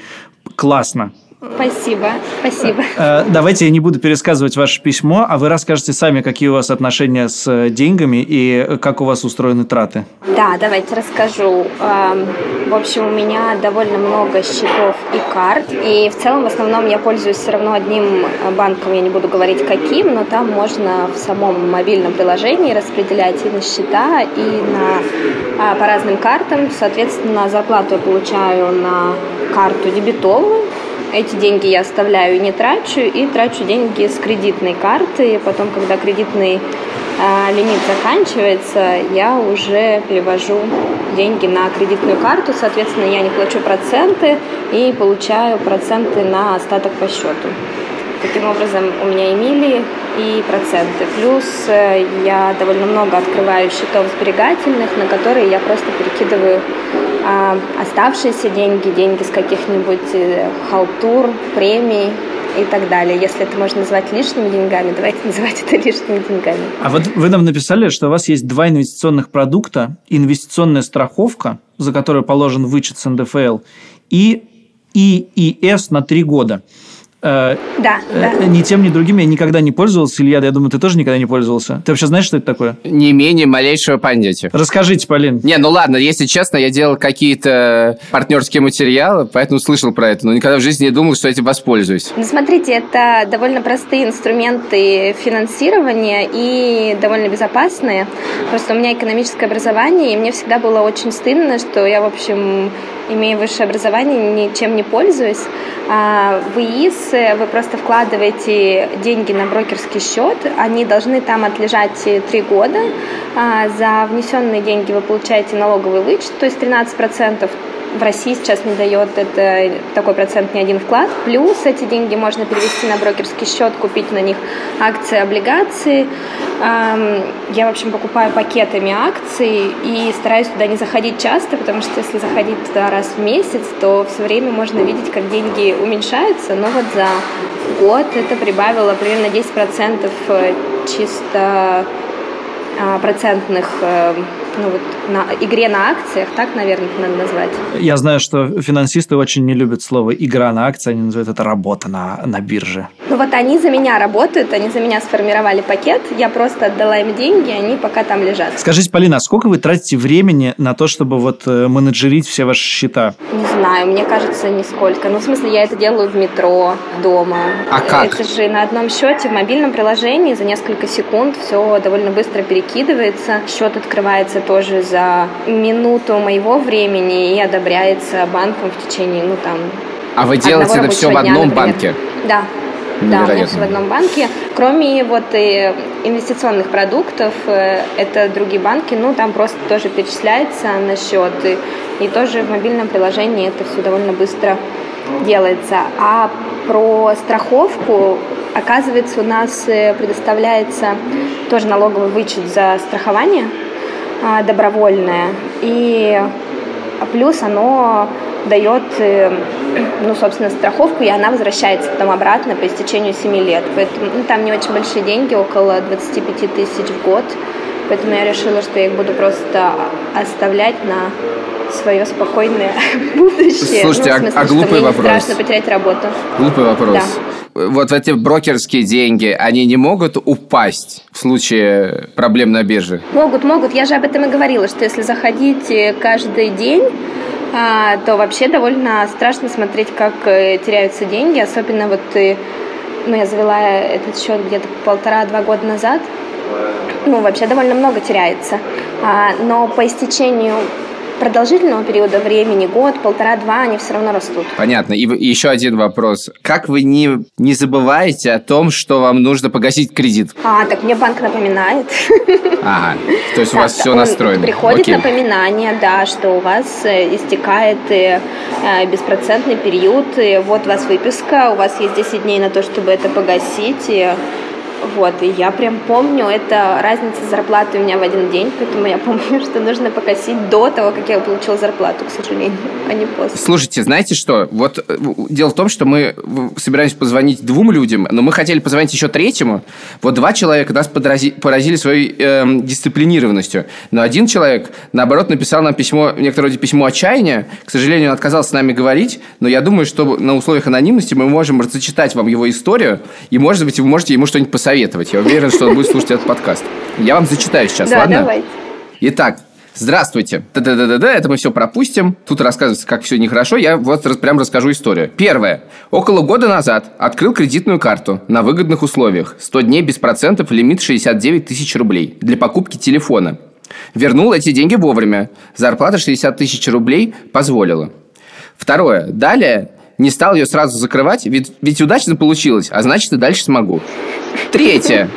Классно. Спасибо, спасибо. Э, давайте я не буду пересказывать ваше письмо, а вы расскажете сами, какие у вас отношения с э, деньгами и как у вас устроены траты. Да, давайте расскажу. Эм, в общем, у меня довольно много счетов и карт, и в целом в основном я пользуюсь все равно одним э, банком, я не буду говорить каким, но там можно в самом мобильном приложении распределять и на счета, и на, а, по разным картам. Соответственно, зарплату я получаю на карту дебетовую, эти деньги я оставляю и не трачу, и трачу деньги с кредитной карты. И потом, когда кредитный э, лимит заканчивается, я уже перевожу деньги на кредитную карту. Соответственно, я не плачу проценты и получаю проценты на остаток по счету. Таким образом, у меня и и проценты. Плюс э, я довольно много открываю счетов сберегательных, на которые я просто перекидываю а, оставшиеся деньги, деньги с каких-нибудь э, халтур, премий и так далее. Если это можно назвать лишними деньгами, давайте называть это лишними деньгами. А вот вы нам написали, что у вас есть два инвестиционных продукта, инвестиционная страховка, за которую положен вычет с НДФЛ, и ИИС на три года. Э, да, да. Э, ни тем, ни другим я никогда не пользовался. Илья, я думаю, ты тоже никогда не пользовался. Ты вообще знаешь, что это такое? Не менее малейшего понятия. Расскажите, Полин. Не, ну ладно, если честно, я делал какие-то партнерские материалы, поэтому слышал про это, но никогда в жизни не думал, что этим воспользуюсь. Ну, смотрите, это довольно простые инструменты финансирования и довольно безопасные. Просто у меня экономическое образование, и мне всегда было очень стыдно, что я, в общем, имея высшее образование, ничем не пользуюсь. А в ИИС вы просто вкладываете деньги на брокерский счет, они должны там отлежать три года. А за внесенные деньги вы получаете налоговый вычет, то есть 13% в России сейчас не дает это такой процент ни один вклад. Плюс эти деньги можно перевести на брокерский счет, купить на них акции, облигации. Я, в общем, покупаю пакетами акций и стараюсь туда не заходить часто, потому что если заходить туда раз в месяц, то все время можно видеть, как деньги уменьшаются. Но вот за год это прибавило примерно 10% э, чисто а, процентных э, ну, вот, на игре на акциях, так, наверное, надо назвать. Я знаю, что финансисты очень не любят слово «игра на акции», они называют это «работа на, на бирже». Ну вот они за меня работают, они за меня сформировали пакет, я просто отдала им деньги, они пока там лежат. Скажите, Полина, а сколько вы тратите времени на то, чтобы вот э, менеджерить все ваши счета? Не знаю, мне кажется, нисколько. Ну, в смысле, я это делаю в метро, дома. А как? Это же на одном счете в мобильном приложении за несколько секунд все довольно быстро перекидывается. Счет открывается тоже за минуту моего времени и одобряется банком в течение, ну там... А вы делаете это все в одном дня, банке? Да. Да, у все в одном банке. Кроме вот и инвестиционных продуктов, э, это другие банки, ну, там просто тоже перечисляется на счет. И, и тоже в мобильном приложении это все довольно быстро делается. А про страховку, оказывается, у нас э, предоставляется тоже налоговый вычет за страхование – добровольное. И плюс оно дает, э, ну, собственно, страховку, и она возвращается потом обратно по истечению 7 лет. Поэтому ну, там не очень большие деньги, около 25 тысяч в год. Поэтому я решила, что я их буду просто оставлять на свое спокойное будущее. Слушайте, ну, смысле, а, а глупый вопрос. Не страшно потерять работу. Глупый вопрос. Да вот эти брокерские деньги, они не могут упасть в случае проблем на бирже? Могут, могут. Я же об этом и говорила, что если заходить каждый день, а, то вообще довольно страшно смотреть, как э, теряются деньги, особенно вот э, ну, я завела этот счет где-то полтора-два года назад, ну, вообще довольно много теряется. А, но по истечению продолжительного периода времени, год, полтора-два, они все равно растут. Понятно. И, и еще один вопрос. Как вы не, не забываете о том, что вам нужно погасить кредит? А, так мне банк напоминает. Ага, то есть у вас все настроено. Приходит напоминание, да, что у вас э, истекает э, э, беспроцентный период, вот у вас выписка, у вас есть 10 дней на то, чтобы это погасить, и вот, и я прям помню, это разница зарплаты у меня в один день, поэтому я помню, что нужно покосить до того, как я получила зарплату, к сожалению, а не после. Слушайте, знаете что? Вот э, дело в том, что мы собираемся позвонить двум людям, но мы хотели позвонить еще третьему. Вот два человека нас подрази, поразили своей э, дисциплинированностью. Но один человек, наоборот, написал нам письмо, некоторое вроде письмо отчаяния. К сожалению, он отказался с нами говорить, но я думаю, что на условиях анонимности мы можем зачитать вам его историю, и, может быть, вы можете ему что-нибудь посоветовать советовать. Я уверен, что он будет слушать этот подкаст. Я вам зачитаю сейчас, да, ладно? давайте. Итак, Здравствуйте. Да-да-да-да, это мы все пропустим. Тут рассказывается, как все нехорошо. Я вот прям расскажу историю. Первое. Около года назад открыл кредитную карту на выгодных условиях. 100 дней без процентов, лимит 69 тысяч рублей для покупки телефона. Вернул эти деньги вовремя. Зарплата 60 тысяч рублей позволила. Второе. Далее не стал ее сразу закрывать, ведь, ведь удачно получилось, а значит и дальше смогу. Третье.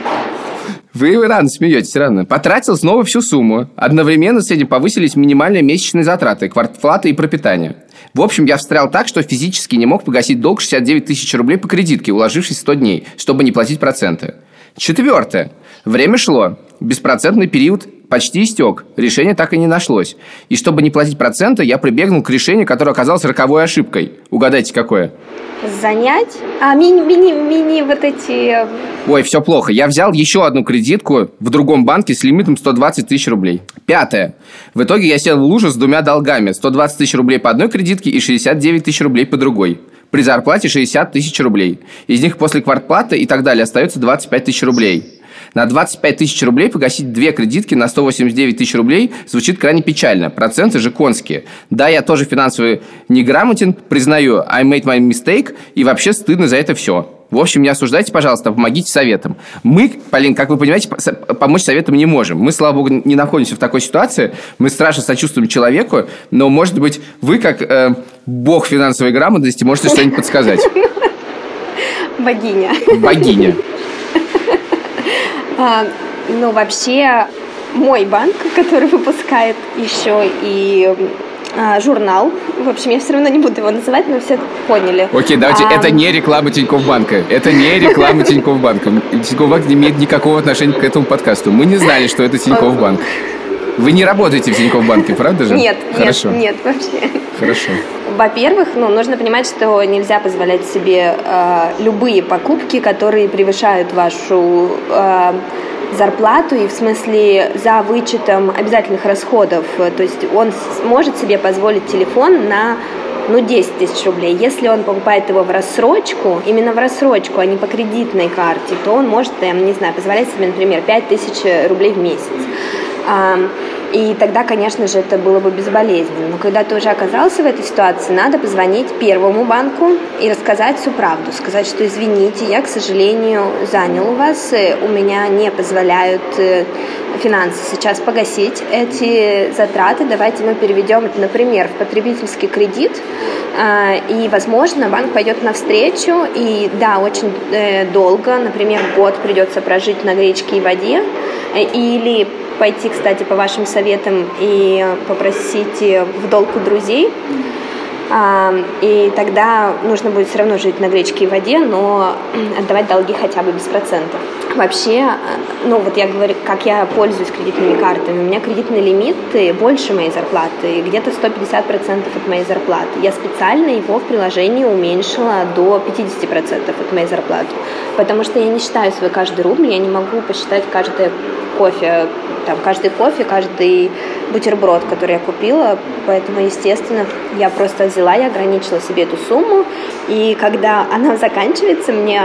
Вы рано смеетесь, рано. Потратил снова всю сумму. Одновременно с этим повысились минимальные месячные затраты, квартплата и пропитание. В общем, я встрял так, что физически не мог погасить долг 69 тысяч рублей по кредитке, уложившись 100 дней, чтобы не платить проценты. Четвертое. Время шло. Беспроцентный период почти истек. Решение так и не нашлось. И чтобы не платить проценты, я прибегнул к решению, которое оказалось роковой ошибкой. Угадайте, какое? Занять? А, мини, мини, мини вот эти... Э, Ой, все плохо. Я взял еще одну кредитку в другом банке с лимитом 120 тысяч рублей. Пятое. В итоге я сел в лужу с двумя долгами. 120 тысяч рублей по одной кредитке и 69 тысяч рублей по другой. При зарплате 60 тысяч рублей. Из них после квартплаты и так далее остается 25 тысяч рублей. На 25 тысяч рублей погасить две кредитки на 189 тысяч рублей звучит крайне печально. Проценты же конские. Да, я тоже финансово неграмотен, признаю, I made my mistake, и вообще стыдно за это все. В общем, не осуждайте, пожалуйста, помогите советом. Мы, Полин, как вы понимаете, помочь советом не можем. Мы, слава богу, не находимся в такой ситуации. Мы страшно сочувствуем человеку, но, может быть, вы, как э, бог финансовой грамотности, можете что-нибудь подсказать. Богиня. Богиня. А, ну, вообще, мой банк, который выпускает еще и а, журнал. В общем, я все равно не буду его называть, но все поняли. Окей, давайте, а, это не реклама Тинькофф банка. Это не реклама Тинькофф банка. Тинькофф банк не имеет никакого отношения к этому подкасту. Мы не знали, что это Тинькофф банк. Вы не работаете в Тинькофф банке, правда же? Нет, Хорошо. нет, нет, вообще. Хорошо. Во-первых, ну, нужно понимать, что нельзя позволять себе э, любые покупки, которые превышают вашу э, зарплату и в смысле за вычетом обязательных расходов. То есть он может себе позволить телефон на ну, 10 тысяч рублей. Если он покупает его в рассрочку, именно в рассрочку, а не по кредитной карте, то он может, не знаю, позволять себе, например, 5 тысяч рублей в месяц. И тогда, конечно же, это было бы безболезненно. Но когда ты уже оказался в этой ситуации, надо позвонить первому банку и рассказать всю правду. Сказать, что извините, я, к сожалению, занял у вас, у меня не позволяют э, финансы сейчас погасить эти затраты. Давайте мы переведем это, например, в потребительский кредит, а, и, возможно, банк пойдет навстречу, и да, очень э, долго, например, год придется прожить на гречке и воде, э, или пойти, кстати, по вашим советам и попросить в долг у друзей. А, и тогда нужно будет все равно жить на гречке и воде, но отдавать долги хотя бы без процентов. Вообще, ну вот я говорю, как я пользуюсь кредитными картами, у меня кредитные лимиты больше моей зарплаты, где-то 150% от моей зарплаты. Я специально его в приложении уменьшила до 50% от моей зарплаты, потому что я не считаю свой каждый рубль, я не могу посчитать каждое кофе, там, каждый кофе, каждый бутерброд, который я купила, поэтому, естественно, я просто взяла и ограничила себе эту сумму, и когда она заканчивается, мне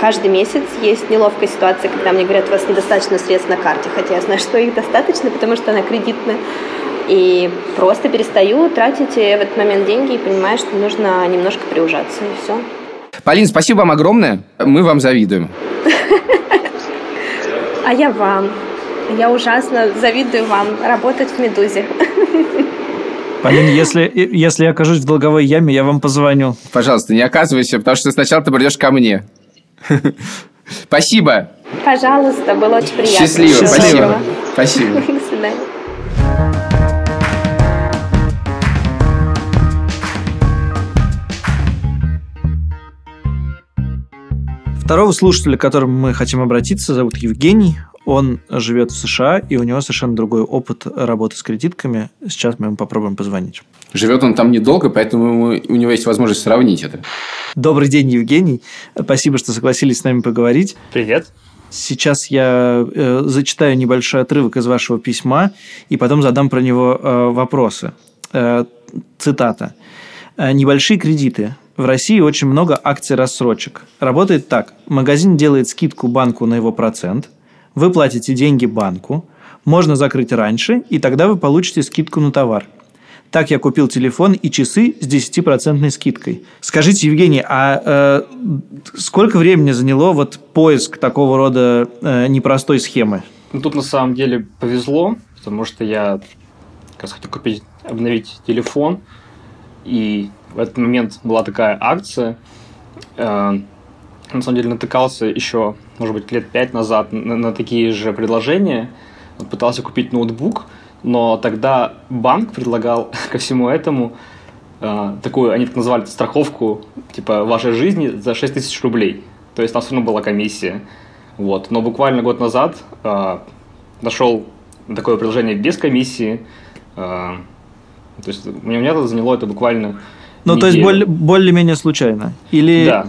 каждый месяц есть неловкая ситуация, когда мне говорят, у вас недостаточно средств на карте, хотя я знаю, что их достаточно, потому что она кредитная. И просто перестаю тратить в этот момент деньги и понимаю, что нужно немножко приужаться, и все. Полин, спасибо вам огромное. Мы вам завидуем. А я вам. Я ужасно завидую вам работать в «Медузе». Полин, если, если я окажусь в долговой яме, я вам позвоню. Пожалуйста, не оказывайся, потому что сначала ты придешь ко мне. Спасибо. Пожалуйста, было очень приятно. Счастливо. Счастливо. Спасибо. Спасибо. До свидания. Второго слушателя, к которому мы хотим обратиться, зовут Евгений. Он живет в США, и у него совершенно другой опыт работы с кредитками. Сейчас мы ему попробуем позвонить. Живет он там недолго, поэтому у него есть возможность сравнить это. Добрый день, Евгений. Спасибо, что согласились с нами поговорить. Привет. Сейчас я э, зачитаю небольшой отрывок из вашего письма и потом задам про него э, вопросы. Э, цитата. «Э, Небольшие кредиты. В России очень много акций рассрочек. Работает так. Магазин делает скидку банку на его процент. Вы платите деньги банку. Можно закрыть раньше, и тогда вы получите скидку на товар. Так я купил телефон и часы с 10% скидкой. Скажите, Евгений, а э, сколько времени заняло вот поиск такого рода э, непростой схемы? Ну, тут на самом деле повезло, потому что я как раз хотел купить, обновить телефон, и в этот момент была такая акция. Э, на самом деле натыкался еще, может быть, лет пять назад на, на такие же предложения. Пытался купить ноутбук, но тогда банк предлагал ко всему этому э, такую, они так называли, страховку типа вашей жизни за 6 тысяч рублей. То есть там все равно была комиссия. Вот. Но буквально год назад э, нашел такое приложение без комиссии. Э, то есть у меня это заняло это буквально Ну, то есть более- более-менее случайно? Или Да.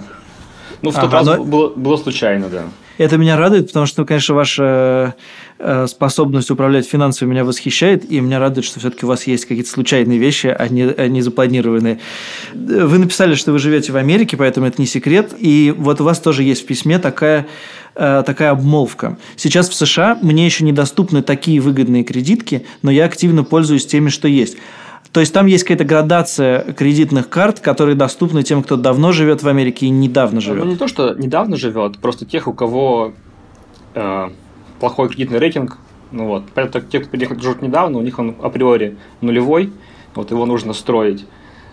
Ну, в тот Ага, раз но- было, было случайно, да. это меня радует, потому что, конечно, ваша э, способность управлять финансами меня восхищает, и меня радует, что все-таки у вас есть какие-то случайные вещи, а не, а не запланированные. Э, Вы написали, что вы живете в Америке, поэтому это не секрет, и вот у вас тоже есть в письме такая э, такая обмолвка. Сейчас в США мне еще недоступны такие выгодные кредитки, но я активно пользуюсь теми, что есть. То есть там есть какая-то градация кредитных карт, которые доступны тем, кто давно живет в Америке и недавно Ну, живет. не то, что недавно живет, просто тех, у кого э, плохой кредитный рейтинг, ну вот, поэтому те, кто приехал живут недавно, у них он априори нулевой, вот его нужно строить.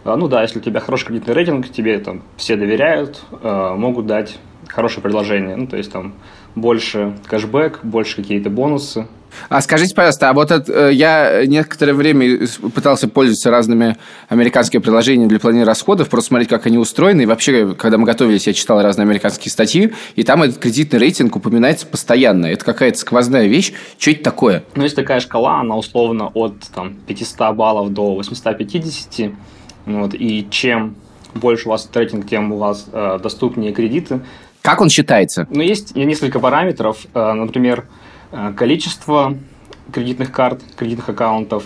А, ну да, если у тебя хороший кредитный рейтинг, тебе там все доверяют, э, могут дать хорошее предложение, ну то есть там больше кэшбэк, больше какие-то бонусы. А скажите, пожалуйста, а вот это, э, я некоторое время пытался пользоваться разными американскими приложениями для планирования расходов, просто смотреть, как они устроены. И вообще, когда мы готовились, я читал разные американские статьи, и там этот кредитный рейтинг упоминается постоянно. Это какая-то сквозная вещь. Что это такое? Ну, есть такая шкала, она условно от там, 500 баллов до 850. Вот, и чем больше у вас рейтинг, тем у вас э, доступнее кредиты. Как он считается? Но есть несколько параметров, э, например, количество кредитных карт, кредитных аккаунтов,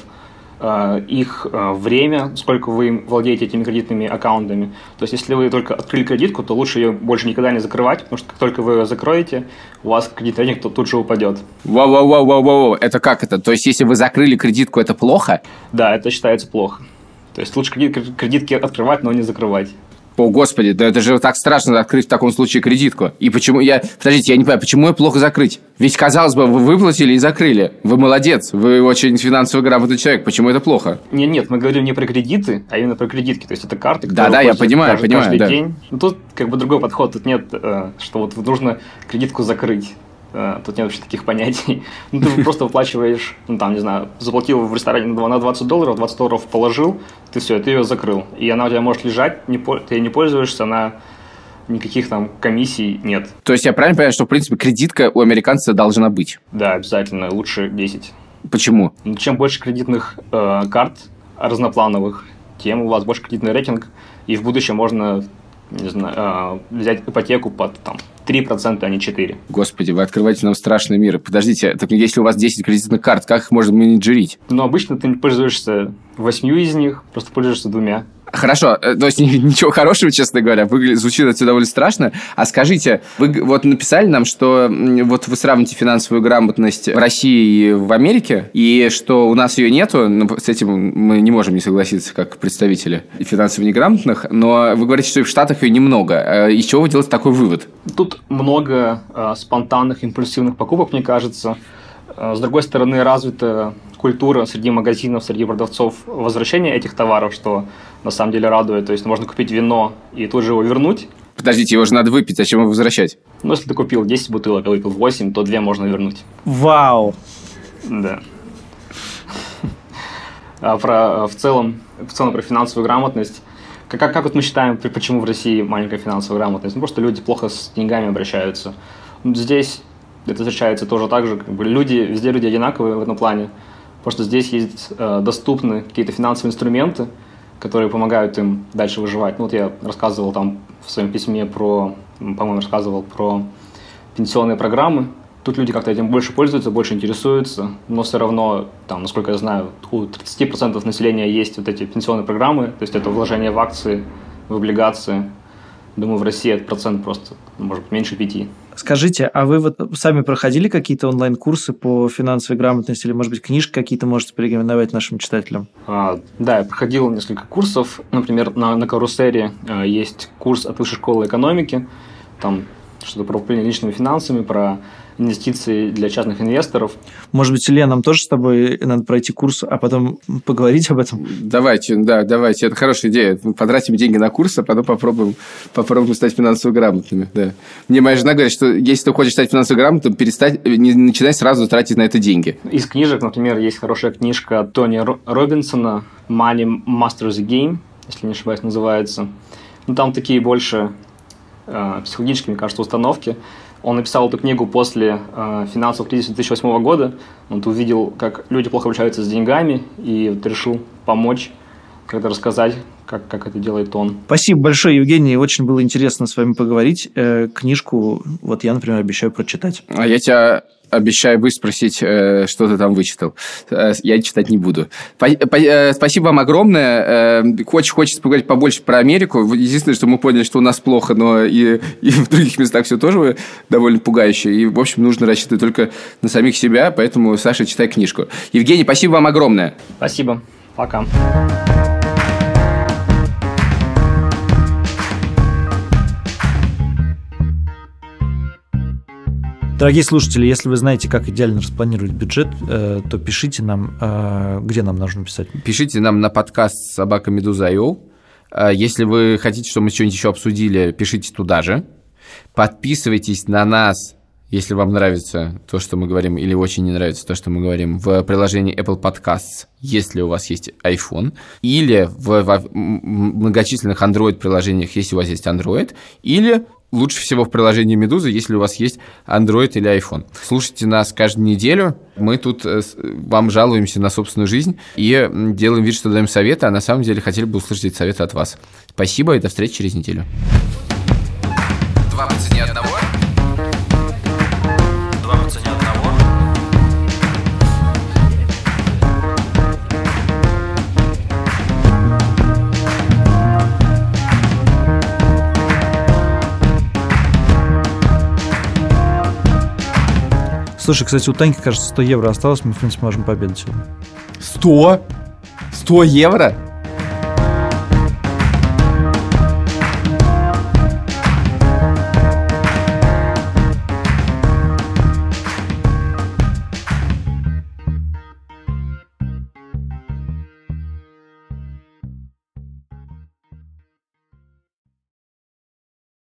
э, их э, время, сколько вы владеете этими кредитными аккаунтами. То есть, если вы только открыли кредитку, то лучше ее больше никогда не закрывать, потому что как только вы ее закроете, у вас кредитный рейтинг то- тут же упадет. Вау-вау-вау-вау-вау. Это как это? То есть, если вы закрыли кредитку, это плохо? Да, это считается плохо. То есть лучше кредит- кредитки открывать, но не закрывать. О, господи, да это же так страшно открыть в таком случае кредитку. И почему я... Подождите, я не понимаю, почему ее плохо закрыть? Ведь, казалось бы, вы выплатили и закрыли. Вы молодец, вы очень финансово грамотный человек. Почему это плохо? Нет, нет, мы говорим не про кредиты, а именно про кредитки. То есть это карты, Да, да, я понимаю, каждый, понимаю, каждый да. день. Ну, тут как бы другой подход. Тут нет, э, что вот нужно кредитку закрыть. Э, Тут нет вообще таких понятий. Ну, ты просто выплачиваешь, ну, там, не знаю, заплатил в ресторане на 2 на 20 долларов, 20 долларов положил, ты все, ты ее закрыл. И она у тебя может лежать, не, ты ей не пользуешься, она никаких там комиссий нет. То есть, я правильно понимаю, что, в принципе, кредитка у американца должна быть? Да, обязательно, лучше 10. Почему? Чем больше кредитных э, карт разноплановых, тем у вас больше кредитный рейтинг, и в будущем можно не знаю, э, взять ипотеку под там, 3%, а не 4%. Господи, вы открываете нам страшный мир. Подождите, так если у вас 10 кредитных карт, как их можно менеджерить? Но обычно ты пользуешься восьмью из них, просто пользуешься двумя. Хорошо, э, то есть ни- ничего хорошего, честно говоря, выглядит, звучит это довольно страшно. А скажите, вы вот написали нам, что вот вы сравните финансовую грамотность в России и в Америке, и что у нас ее нету, ну, с этим мы не можем не согласиться, как представители финансово неграмотных, но вы говорите, что и в Штатах ее немного. Э, Из чего вы делаете такой вывод? Тут много э, спонтанных, импульсивных покупок, мне кажется. Э, с другой стороны, развита культура среди магазинов, среди продавцов возвращения этих товаров, что на самом деле радует. То есть можно купить вино и тут же его вернуть. Подождите, его же надо выпить, зачем его возвращать? Ну, если ты купил 10 бутылок, а выпил 8, то 2 можно вернуть. Вау! Да. А про, в, целом, в целом про финансовую грамотность. Как, как, как вот мы считаем, почему в России маленькая финансовая грамотность? Ну, просто люди плохо с деньгами обращаются. Здесь это встречается тоже так же. Как бы люди, везде люди одинаковые в этом плане. Просто здесь есть э, доступны какие-то финансовые инструменты, которые помогают им дальше выживать. Ну, вот я рассказывал там в своем письме про, по-моему, рассказывал про пенсионные программы. Тут люди как-то этим больше пользуются, больше интересуются, но все равно, там, насколько я знаю, у 30% населения есть вот эти пенсионные программы, то есть это вложение в акции, в облигации. Думаю, в России этот процент просто, может быть, меньше пяти. Скажите, а вы вот сами проходили какие-то онлайн-курсы по финансовой грамотности или, может быть, книжки какие-то можете порекомендовать нашим читателям? А, да, я проходил несколько курсов. Например, на, на Карусере а, есть курс от Высшей школы экономики. Там что-то про управление личными финансами, про инвестиции для частных инвесторов. Может быть, Илья, нам тоже с тобой надо пройти курс, а потом поговорить об этом? Давайте, да, давайте. Это хорошая идея. Потратим деньги на курс, а потом попробуем, попробуем стать финансово грамотными. Да. Мне моя жена говорит, что если ты хочешь стать финансово грамотным, перестать, не начинай сразу тратить на это деньги. Из книжек, например, есть хорошая книжка Тони Робинсона «Money Masters the Game», если не ошибаюсь, называется. Ну, там такие больше э, психологические, мне кажется, установки. Он написал эту книгу после э, финансового кризиса 2008 года. Он увидел, как люди плохо обращаются с деньгами, и вот решил помочь, как-то рассказать, как, как это делает он. Спасибо большое, Евгений. Очень было интересно с вами поговорить. Э, книжку, вот я, например, обещаю прочитать. А я тебя обещаю выспросить, э, что ты там вычитал. Э, я читать не буду. Э, спасибо вам огромное. Очень хочется поговорить побольше про Америку. Единственное, что мы поняли, что у нас плохо, но и, и в других местах все тоже довольно пугающе. И, в общем, нужно рассчитывать только на самих себя. Поэтому, Саша, читай книжку. Евгений, спасибо вам огромное. Спасибо. Пока. Дорогие слушатели, если вы знаете, как идеально распланировать бюджет, э, то пишите нам, э, где нам нужно писать. Пишите нам на подкаст собакамедуза.io. Э, если вы хотите, чтобы мы что-нибудь еще обсудили, пишите туда же. Подписывайтесь на нас, если вам нравится то, что мы говорим, или очень не нравится то, что мы говорим, в приложении Apple Podcasts, если у вас есть iPhone, или в, в многочисленных Android-приложениях, если у вас есть Android, или лучше всего в приложении Медуза, если у вас есть Android или iPhone. Слушайте нас каждую неделю. Мы тут э, вам жалуемся на собственную жизнь и делаем вид, что даем советы, а на самом деле хотели бы услышать эти советы от вас. Спасибо и до встречи через неделю. Два по цене одного. Слушай, кстати, у Таньки, кажется, 100 евро осталось, мы, в принципе, можем пообедать сегодня. 100? 100 евро?